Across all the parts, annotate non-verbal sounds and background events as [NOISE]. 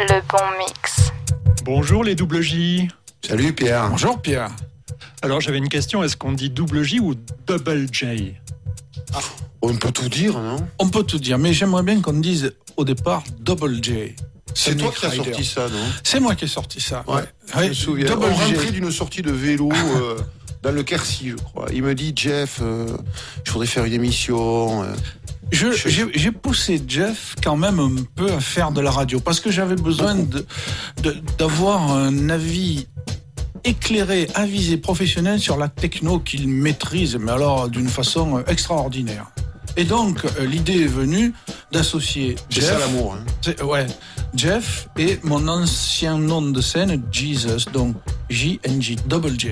le bon mix. Bonjour les double J. Salut Pierre. Bonjour Pierre. Alors j'avais une question, est-ce qu'on dit double J ou double J? On peut tout dire, non? On peut tout dire, mais j'aimerais bien qu'on dise au départ Double J. C'est toi qui as sorti ça, non? C'est moi qui ai sorti ça. Ouais, je me souviens. Double On rentrait d'une sortie de vélo [LAUGHS] euh, dans le Quercy, je crois. Il me dit, Jeff, euh, je voudrais faire une émission. euh. J'ai j'ai poussé Jeff quand même un peu à faire de la radio parce que j'avais besoin de- de- d'avoir un avis éclairé, avisé, professionnel sur la techno qu'il maîtrise, mais alors d'une façon euh, extraordinaire. Et donc euh, l'idée est venue d'associer C'est ça Jeff, l'amour. Hein. ouais, Jeff et mon ancien nom de scène Jesus, donc J-N-J, Double J.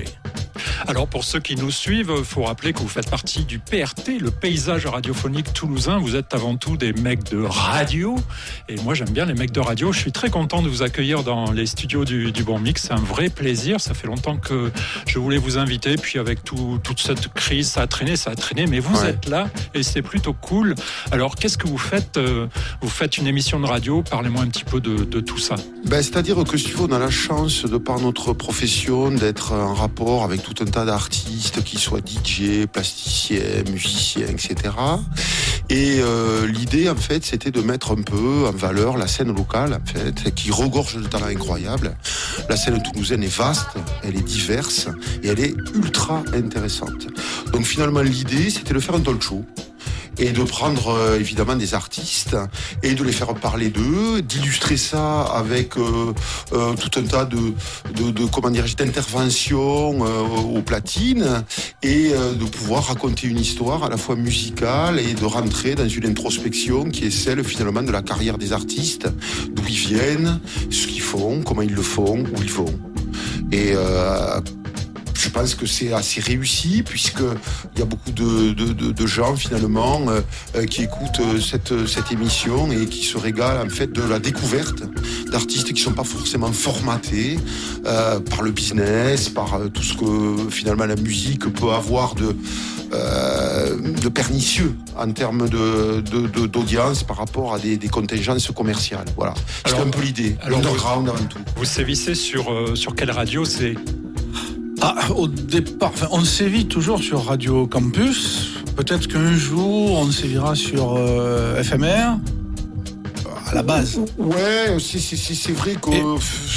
Alors pour ceux qui nous suivent, il faut rappeler que vous faites partie du PRT, le paysage radiophonique toulousain. Vous êtes avant tout des mecs de radio. Et moi j'aime bien les mecs de radio. Je suis très content de vous accueillir dans les studios du, du Bon Mix. C'est un vrai plaisir. Ça fait longtemps que je voulais vous inviter. Puis avec tout- toute cette crise, ça a traîné, ça a traîné. Mais vous Ouais. êtes là et c'est plutôt cool. Alors qu'est-ce que vous faites euh, Vous faites une émission de radio? Parlez-moi un petit peu de, de tout ça. Ben, C'est-à-dire que si veux, on a la chance, de par notre profession, d'être en rapport avec tout un tas d'artistes, qui soient DJ, plasticiens, musiciens, etc. Et euh, l'idée, en fait, c'était de mettre un peu en valeur la scène locale, en fait, qui regorge de talents incroyables. La scène toulousaine est vaste, elle est diverse et elle est ultra intéressante. Donc finalement, l'idée, c'était de faire un talk et de prendre euh, évidemment des artistes et de les faire parler d'eux, d'illustrer ça avec euh, euh, tout un tas de, comment d'interventions aux platines et de pouvoir raconter une histoire à la fois musicale et de rentrer dans une introspection qui est celle finalement de la carrière des artistes, d'où ils viennent, ce qu'ils font, comment ils le font, où ils vont. Je pense que c'est assez réussi puisque il y a beaucoup de, de, de- de gens finalement euh, euh, qui écoutent euh, cette, cette émission et qui se régalent en fait de la découverte d'artistes qui sont pas forcément formatés euh, par le business, par tout ce que finalement la musique peut avoir de euh, de pernicieux en termes de d'audience par rapport à des, des contingences commerciales. Voilà, c'est un peu l'idée. alors, L'underground avant tout. Vous sévissez sur, sur quelle radio C'est? Ah, au départ, enfin, on sévit toujours sur Radio Campus. Peut-être qu'un jour, on sévira sur euh, FMR. À la base. Ouais, c'est- vrai que Et-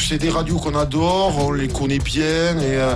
c'est des radios qu'on adore, on les connaît bien et euh,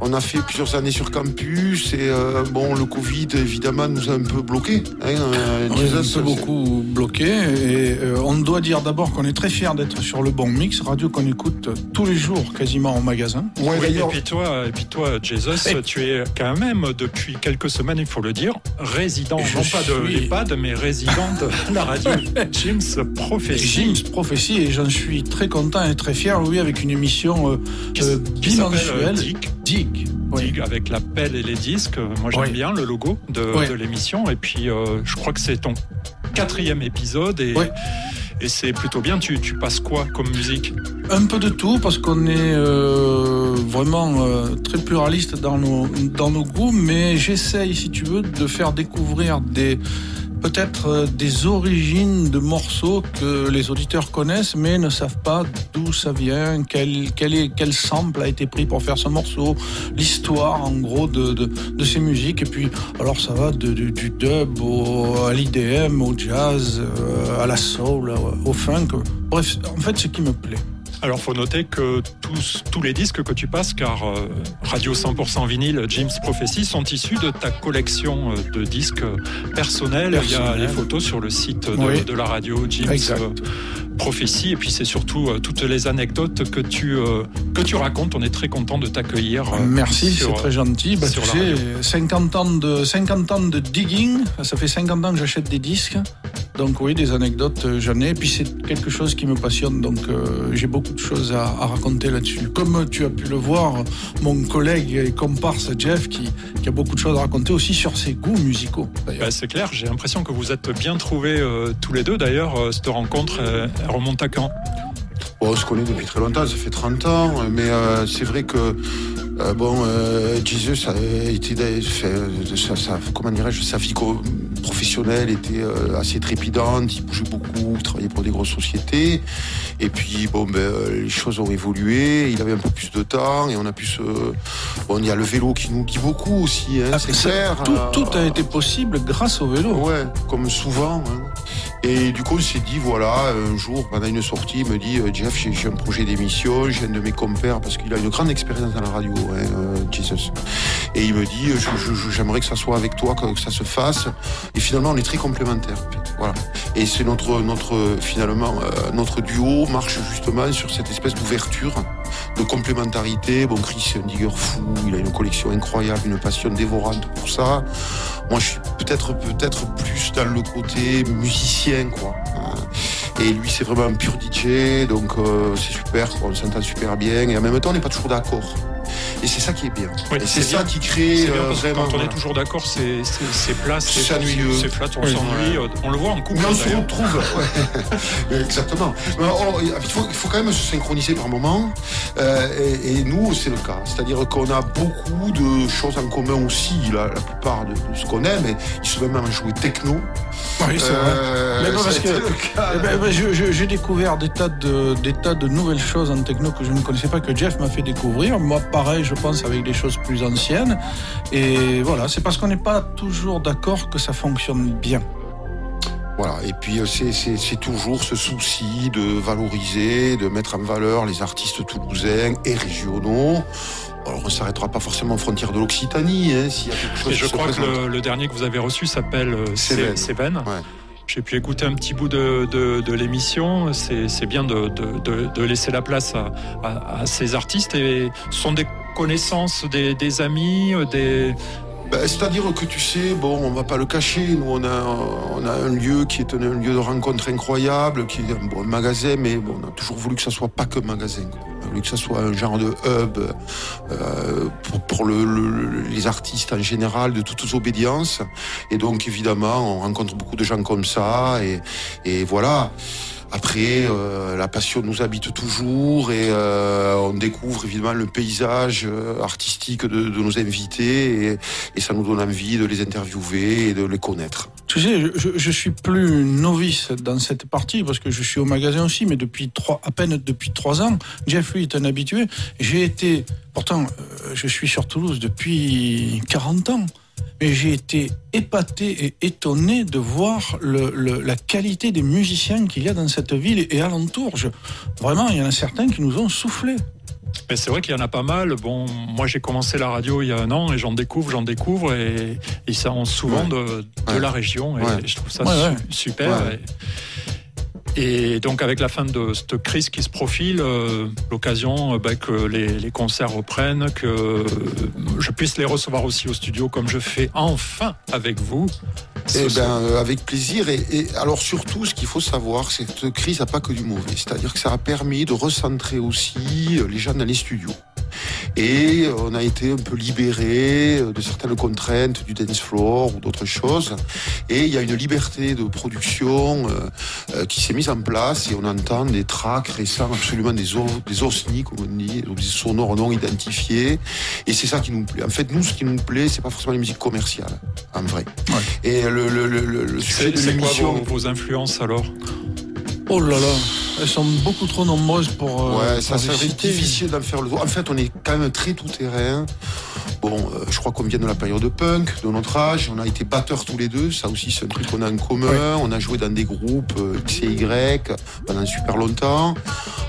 on a fait plusieurs années sur campus et euh, bon, le Covid évidemment nous a un peu bloqué. Hein, euh, est un peu c'est- beaucoup bloqué. Et euh, on doit dire d'abord qu'on est très fiers d'être sur le bon mix. Radio qu'on écoute tous les jours, quasiment au magasin. Ouais, Oui, et puis toi, et puis toi, Jesus, Et- tu es quand même depuis quelques semaines, il faut le dire, résident, non pas de l'EHPAD, mais résident de [LAUGHS] la radio Jim's Prophecy. Jim's Prophecy, et j'en suis très content et très fier, oui, avec une émission euh, qui, euh, qui s'appelle euh, bimensuelle. Dig, Dig. Oui. Dig, avec la pelle et les disques. Moi, j'aime Oui. bien le logo de, Oui. de l'émission. Et puis, euh, je crois que c'est ton quatrième épisode. Et, et c'est plutôt bien. Tu, tu passes quoi comme musique? Un peu de tout, parce qu'on est euh, vraiment euh, très pluraliste dans nos, dans nos goûts, mais j'essaye, si tu veux, de faire découvrir des peut-être euh, des origines de morceaux que les auditeurs connaissent, mais ne savent pas d'où ça vient, quel, quel, est, quel sample a été pris pour faire ce morceau, l'histoire en gros de, de, de ces musiques. Et puis, alors ça va du- du dub au, à l'IDM, au jazz, euh, à la soul, au funk. Bref, en fait, ce qui me plaît. Alors, faut noter que tous, tous les disques que tu passes, car euh, Radio 100% vinyle, Jim's Prophecy, sont issus de ta collection euh, de disques personnels. Il y a les photos sur le site de, Oui. de la radio Jim's euh, Prophecy. Et puis, c'est surtout euh, toutes les anecdotes que tu, euh, que tu racontes. On est très content de t'accueillir. euh, Merci, c'est très gentil. Bah, sur tu la sais, radio. 50 ans, de, 50 ans de digging, ça fait 50 ans que j'achète des disques. Donc oui, des anecdotes, euh, j'en ai. Puis c'est quelque chose qui me passionne, donc euh, j'ai beaucoup de choses à, à raconter là-dessus. Comme tu as pu le voir, mon collègue et comparse Jeff, qui, qui a beaucoup de choses à raconter aussi sur ses goûts musicaux. Bah, c'est clair, j'ai l'impression que vous êtes bien trouvés euh, tous les deux. D'ailleurs, euh, cette rencontre, euh, elle remonte à quand? Bon, on se connaît depuis très longtemps, ça fait 30 ans, mais euh, c'est vrai que euh, bon, euh, Jesus a été, fait, ça, ça- comment dirais-je, sa vie co- professionnelle était assez trépidante, il bougeait beaucoup, il travaillait pour des grosses sociétés. Et puis, bon, ben, les choses ont évolué, il avait un peu plus de temps et on a pu se. Bon, il y a le vélo qui nous dit beaucoup aussi, hein, ah, c'est clair. Tout, a été possible grâce au vélo. Ouais, comme souvent. Hein. Et du coup, on s'est dit, voilà, un jour, pendant une sortie, il me dit, Jeff, j'ai un projet d'émission, j'ai un de mes compères, parce qu'il a une grande expérience dans la radio, hein, Jesus. Et il me dit, j'aimerais que ça soit avec toi, que, ça se fasse. Et finalement, on est très complémentaires. Voilà. Et c'est notre, notre, finalement, euh, notre duo marche justement sur cette espèce d'ouverture, de complémentarité. Bon, Chris, c'est un digger fou, il a une collection incroyable, une passion dévorante pour ça. Moi, je suis peut-être, peut-être plus dans le côté musicien, quoi. Et lui, c'est vraiment un pur DJ, donc euh, c'est super, on s'entend super bien. Et en même temps, on n'est pas toujours d'accord. Et c'est ça qui est bien. c'est ça qui crée euh, vraiment. Quand on est toujours d'accord, c'est plat, c'est ennuyeux, c'est flat, on s'ennuie. Euh, on le voit en couple. Mais on se retrouve. [LAUGHS] Exactement. Oh, il, faut, il, faut, quand même se synchroniser par moment. Euh, et, nous, c'est le cas. C'est-à-dire qu'on a beaucoup de choses en commun aussi, la, plupart de, ce qu'on aime. Et il se même à jouer techno. Oui, c'est vrai. Mais non, parce que eh ben, ben, j'ai découvert des tas, de, des tas de nouvelles choses en techno que je ne connaissais pas, que Jeff m'a fait découvrir. Moi, pareil, je pense, avec des choses plus anciennes. Et voilà, c'est parce qu'on n'est pas toujours d'accord que ça fonctionne bien. Voilà, et puis euh, c'est toujours ce souci de valoriser, de mettre en valeur les artistes toulousains et régionaux. Alors on ne s'arrêtera pas forcément aux frontières de l'Occitanie, hein, s'il y a quelque chose. Et je crois que le, dernier que vous avez reçu s'appelle euh, Céven. J'ai pu écouter un petit bout de, de, l'émission. C'est bien de, de, laisser la place à, à, ces artistes. Et ce sont des connaissances, des, des amis, des, ben, C'est-à-dire que tu sais, bon, on va pas le cacher, nous on a, on a un lieu qui est un, lieu de rencontre incroyable, qui est un, bon, magasin, mais bon, on a toujours voulu que ça soit pas que magasin. On a voulu que ça soit un genre de hub euh, pour, pour le, les artistes en général, de toutes obédiences. Et donc évidemment, on rencontre beaucoup de gens comme ça, et, et voilà. Après, euh, la passion nous habite toujours et euh, on découvre évidemment le paysage euh, artistique de, nos invités et, ça nous donne envie de les interviewer et de les connaître. Tu sais, je, je, suis plus novice dans cette partie parce que je suis au magasin aussi, mais depuis trois, à peine depuis trois ans. Jeffrey est un habitué. J'ai été, pourtant, je suis sur Toulouse depuis 40 ans mais j'ai été épaté et étonné de voir le, la qualité des musiciens qu'il y a dans cette ville et alentour. vraiment, il y en a certains qui nous ont soufflé. Mais c'est vrai qu'il y en a pas mal. Bon, moi j'ai commencé la radio il y a un an et j'en découvre, j'en découvre et, ils sont souvent de, de la région et je trouve ça super. Et donc avec la fin de cette crise qui se profile, euh, l'occasion bah, que les, concerts reprennent, que je puisse les recevoir aussi au studio comme je fais enfin avec vous. Eh ben, euh, avec plaisir. Et, et, alors surtout, ce qu'il faut savoir, c'est que cette crise n'a pas que du mauvais. C'est-à-dire que ça a permis de recentrer aussi les gens dans les studios. Et on a été un peu libéré de certaines contraintes du dance floor ou d'autres choses. Et il y a une liberté de production qui s'est mise en place et on entend des tracks récents, absolument des, des osnis, comme on dit, des sonores non identifiés. Et c'est ça qui nous plaît. En fait, nous, ce qui nous plaît, c'est pas forcément les musiques commerciales, en vrai. Et le, le, le, le sujet de l'émission. Vos, vos influences alors? Oh là là, elles sont beaucoup trop nombreuses pour. Euh, ouais, ça serait difficile d'en faire le tour. En fait, on est quand même très tout terrain. Bon, euh, je crois qu'on vient de la période de punk, de notre âge. On a été batteurs tous les deux. Ça aussi, c'est un truc qu'on a en commun. On a joué dans des groupes euh, X et Y pendant super longtemps.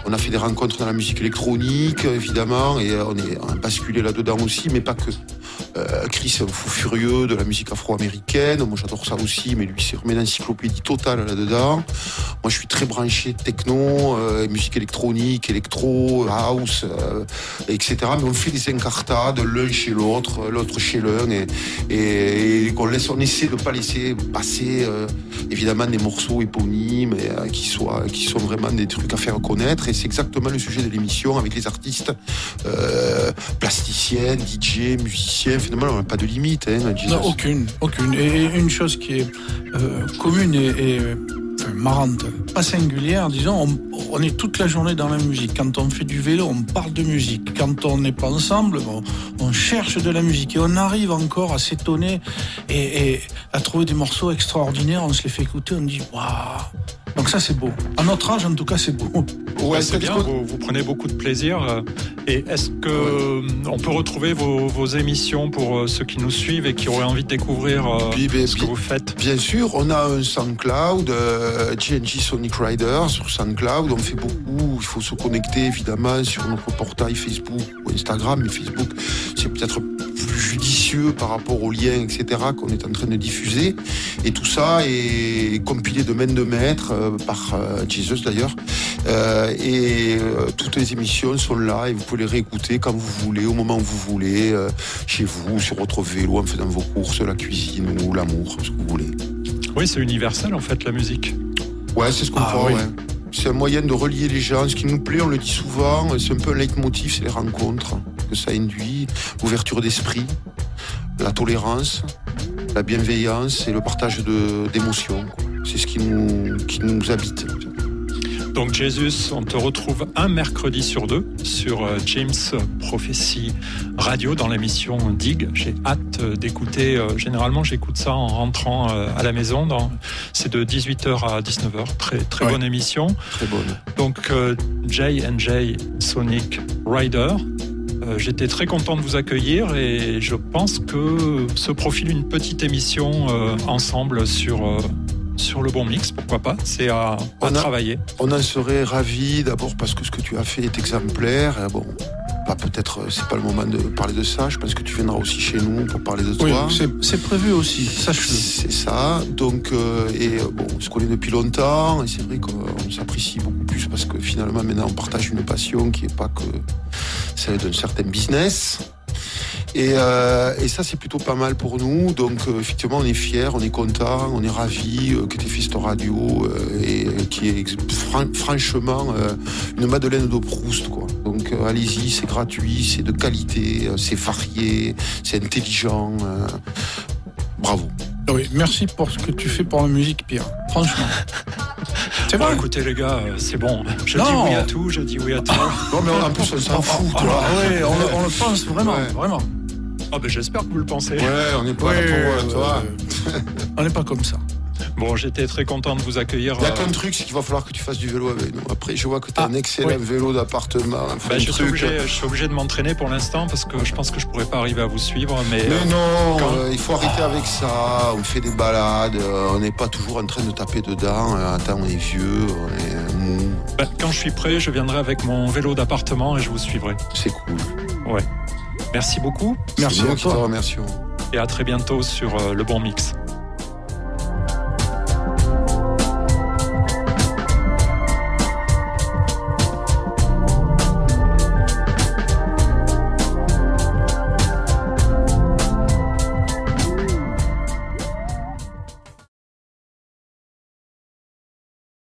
On a fait des rencontres dans la musique électronique, évidemment, et on, est, on a basculé là-dedans aussi, mais pas que. Euh, Chris est un fou furieux de la musique afro-américaine. Moi, j'adore ça aussi, mais lui, c'est une encyclopédie totale là-dedans. Moi, je suis très branché techno, euh, musique électronique, électro, house, euh, etc. Mais on fait des incartades l'un chez l'autre, l'autre chez l'un, et, on, essaie de pas laisser passer, évidemment, des morceaux éponymes qui, qui sont vraiment des trucs à faire connaître. Et c'est exactement le sujet de l'émission avec les artistes plasticiens, DJ, musiciens finalement, on n'a pas de limite. Hein, non, aucune, aucune. Et une chose qui est euh, commune et, enfin marrante, pas singulière, disons. On, on, est toute la journée dans la musique. Quand on fait du vélo, on parle de musique. Quand on n'est pas ensemble, on cherche de la musique et on arrive encore à s'étonner et, et, à trouver des morceaux extraordinaires. On se les fait écouter, on dit waouh. Donc ça c'est beau. À notre âge en tout cas c'est beau. Ouais, c'est bien. Vous, vous, prenez beaucoup de plaisir. euh, Et est-ce que on peut retrouver vos, vos, émissions pour euh, ceux qui nous suivent et qui auraient envie de découvrir euh, Puis, ben, ce que bien- vous faites? Bien sûr, on a un SoundCloud, euh, GNG Sonic Rider sur SoundCloud. On fait beaucoup. Il faut se connecter évidemment sur notre portail Facebook ou Instagram. Mais Facebook, c'est peut-être plus judicieux par rapport aux liens, etc. qu'on est en train de diffuser. Et tout ça est compilé de main de maître euh, par euh, Jesus d'ailleurs. Euh, et euh, toutes les émissions sont là et vous pouvez les réécouter quand vous voulez, au moment où vous voulez, euh, chez vous, sur votre vélo, en faisant vos courses, la cuisine ou l'amour, ce que vous voulez. Oui, c'est universel en fait la musique. Ouais, c'est ce qu'on Ah, croit, oui. ouais. C'est un moyen de relier les gens. Ce qui nous plaît, on le dit souvent, c'est un peu un leitmotiv, c'est les rencontres que ça induit, l'ouverture d'esprit, la tolérance, la bienveillance et le partage d'émotions. C'est ce qui nous, qui nous habite. Donc Jésus, on te retrouve un mercredi sur deux sur euh, James Prophecy Radio dans l'émission Dig. J'ai hâte euh, d'écouter. euh, Généralement, j'écoute ça en rentrant à la maison. C'est de 18h à 19h. Très très Ouais. bonne émission. Très bonne. Donc J&J Sonic Rider. Euh, J'étais très content de vous accueillir et je pense que se profile une petite émission euh, ensemble sur, euh, sur le bon mix, pourquoi pas. C'est à, à On a- travailler. On en serait ravis d'abord parce que ce que tu as fait est exemplaire. Et bon, bah, peut-être c'est pas le moment de parler de ça. Je pense que tu viendras aussi chez nous pour parler de Oui, toi. c'est c'est prévu aussi, sache-le. C'est ça. Donc, euh, et bon, on se connaît depuis longtemps, et c'est vrai qu'on s'apprécie beaucoup plus parce que finalement, maintenant, on partage une passion qui n'est pas que celle d'un certain business. Et, euh, et ça, c'est plutôt pas mal pour nous. Donc, euh, effectivement, on est fiers, on est content, on est ravis euh, que tu aies fait cette radio euh, et qui est fran- franchement euh, une Madeleine de Proust. Quoi. Donc, euh, allez-y, c'est gratuit, c'est de qualité, euh, c'est varié, c'est intelligent. euh, bravo. Oui, merci pour ce que tu fais pour la musique, Pierre. Franchement. [LAUGHS] C'est Bon, vrai. écoutez les gars, euh, c'est bon. Je Non. dis oui à tout, je dis oui à tout. Non, mais en plus, on s'en fout, Ah, vois. ouais, on, le- on le pense vraiment, Ouais. vraiment. Ah ben j'espère que vous le pensez. Ouais, on n'est pas là pour, euh, toi. [LAUGHS] on n'est pas comme ça. Bon, j'étais très content de vous accueillir. Il y a euh, qu'un truc, c'est qu'il va falloir que tu fasses du vélo avec nous. Après, je vois que tu as Ah, un excellent oui. vélo d'appartement. enfin, un je, suis obligé, je suis obligé de m'entraîner pour l'instant parce que je pense que je pourrais pas arriver à vous suivre. Mais, Mais euh, non, quand- euh, il faut arrêter avec ça. On fait des balades, euh, on n'est pas toujours en train de taper dedans. Euh, Attends, on est vieux, on est mou. bah, quand je suis prêt, je viendrai avec mon vélo d'appartement et je vous suivrai. C'est cool. Merci beaucoup Merci à qui te toi. remercions. et à très bientôt sur euh, le bon mix.